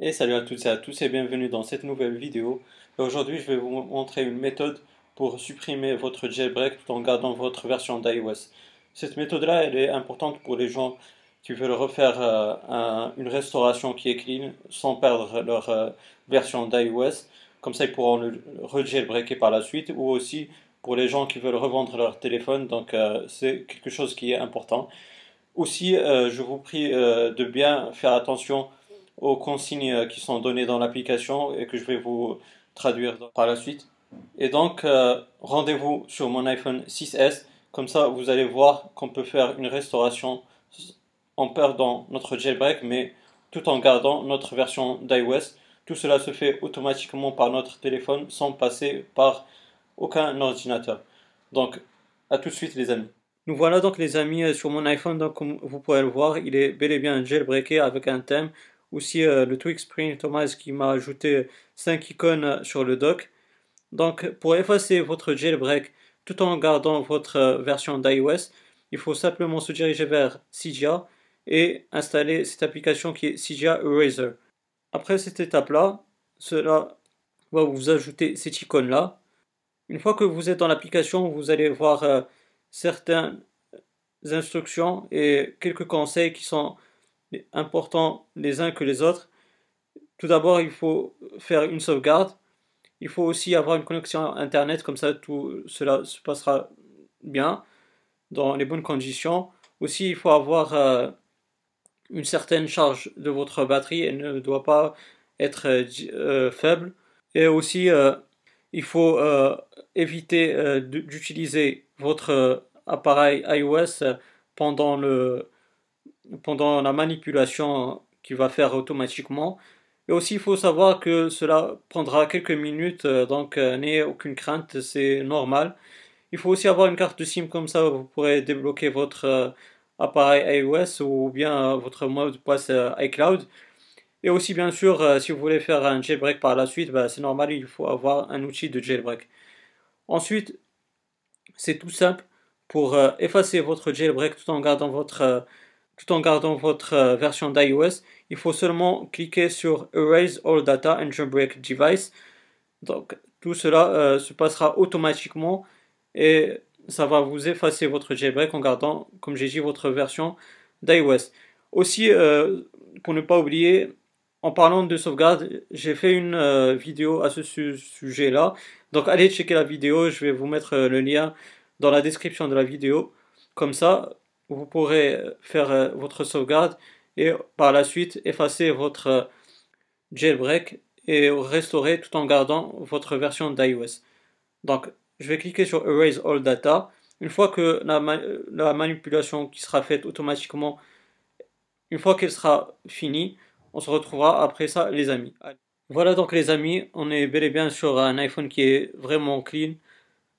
Et salut à toutes et à tous et bienvenue dans cette nouvelle vidéo. Aujourd'hui, je vais vous montrer une méthode pour supprimer votre jailbreak tout en gardant votre version d'iOS. Cette méthode-là, elle est importante pour les gens qui veulent refaire euh, une restauration qui est clean sans perdre leur euh, version d'iOS. Comme ça, ils pourront le re-jailbreaker par la suite ou aussi pour les gens qui veulent revendre leur téléphone. Donc, euh, c'est quelque chose qui est important. Aussi, je vous prie de bien faire attention aux consignes euh, qui sont données dans l'application et que je vais vous traduire par la suite. Et donc, euh, rendez-vous sur mon iPhone 6S. Comme ça, vous allez voir qu'on peut faire une restauration en perdant notre jailbreak, mais tout en gardant notre version d'iOS. Tout cela se fait automatiquement par notre téléphone sans passer par aucun ordinateur. Donc, à tout de suite les amis. Nous voilà donc les amis sur mon iPhone, donc comme vous pouvez le voir, il est bel et bien jailbreaké avec un thème aussi euh, le Twix Spring Thomas qui m'a ajouté 5 icônes sur le dock. Donc pour effacer votre jailbreak tout en gardant votre euh, version d'iOS, il faut simplement se diriger vers Cydia et installer cette application qui est Cydia Eraser. Après cette étape-là, cela va vous ajouter cette icône-là. Une fois que vous êtes dans l'application, vous allez voir euh, certaines instructions et quelques conseils qui sont importants les uns que les autres. Tout d'abord, il faut faire une sauvegarde. Il faut aussi avoir une connexion Internet, comme ça tout cela se passera bien, dans les bonnes conditions. Aussi, il faut avoir euh, une certaine charge de votre batterie, elle ne doit pas être euh, faible. Et aussi, euh, il faut éviter d'utiliser votre appareil iOS pendant le, pendant la manipulation qu'il va faire automatiquement. Et aussi, il faut savoir que cela prendra quelques minutes, euh, donc euh, n'ayez aucune crainte, c'est normal. Il faut aussi avoir une carte SIM comme ça, vous pourrez débloquer votre euh, appareil iOS ou bien votre mot de passe iCloud. Et aussi, bien sûr, si vous voulez faire un jailbreak par la suite, bah, c'est normal, il faut avoir un outil de jailbreak. Ensuite, c'est tout simple pour effacer votre jailbreak tout en gardant votre tout en gardant votre euh, version d'iOS, il faut seulement cliquer sur Erase All Data and Jailbreak Device. Donc tout cela euh, se passera automatiquement et ça va vous effacer votre jailbreak en gardant, comme j'ai dit, votre version d'iOS. Aussi, euh, pour ne pas oublier, en parlant de sauvegarde, j'ai fait une vidéo à ce sujet-là. Donc allez checker la vidéo, je vais vous mettre le lien dans la description de la vidéo. Comme ça, vous pourrez faire euh, votre sauvegarde et par la suite effacer votre euh, jailbreak et restaurer tout en gardant votre version d'iOS. Donc, je vais cliquer sur Erase All Data. Une fois que la, la manipulation qui sera faite automatiquement, une fois qu'elle sera finie, on se retrouvera après ça, les amis. Voilà donc les amis, on est bel et bien sur un iPhone qui est vraiment clean,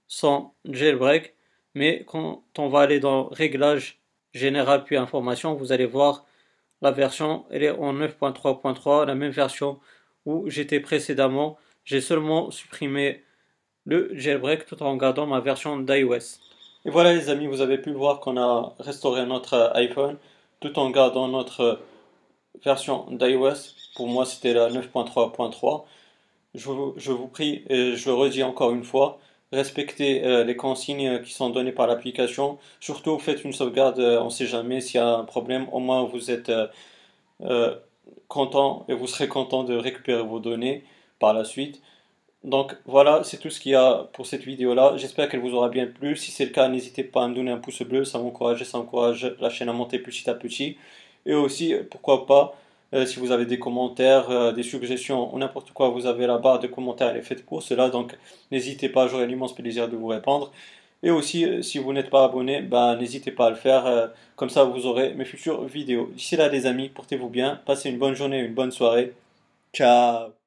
sans jailbreak. Mais quand on va aller dans Réglages général puis information, vous allez voir la version, elle est en 9.3.3, la même version où j'étais précédemment. J'ai seulement supprimé le jailbreak tout en gardant ma version d'iOS. Et voilà les amis, vous avez pu voir qu'on a restauré notre iPhone tout en gardant notre version d'iOS. Pour moi, c'était la 9.3.3. Je, vous prie, et je le redis encore une fois, respectez euh, les consignes qui sont données par l'application. Surtout, faites une sauvegarde, euh, on ne sait jamais s'il y a un problème. Au moins, vous êtes euh, content et vous serez content de récupérer vos données par la suite. Donc voilà, c'est tout ce qu'il y a pour cette vidéo-là. J'espère qu'elle vous aura bien plu. Si c'est le cas, n'hésitez pas à me donner un pouce bleu, ça m'encourage et ça encourage la chaîne à monter petit à petit. Et aussi, pourquoi pas, euh, si vous avez des commentaires, euh, des suggestions ou n'importe quoi, vous avez la barre de commentaires, elle est faite pour cela. Donc n'hésitez pas, j'aurai l'immense plaisir de vous répondre. Et aussi, euh, si vous n'êtes pas abonné, ben, n'hésitez pas à le faire. comme ça, vous aurez mes futures vidéos. D'ici là, les amis, portez-vous bien. Passez une bonne journée, une bonne soirée. Ciao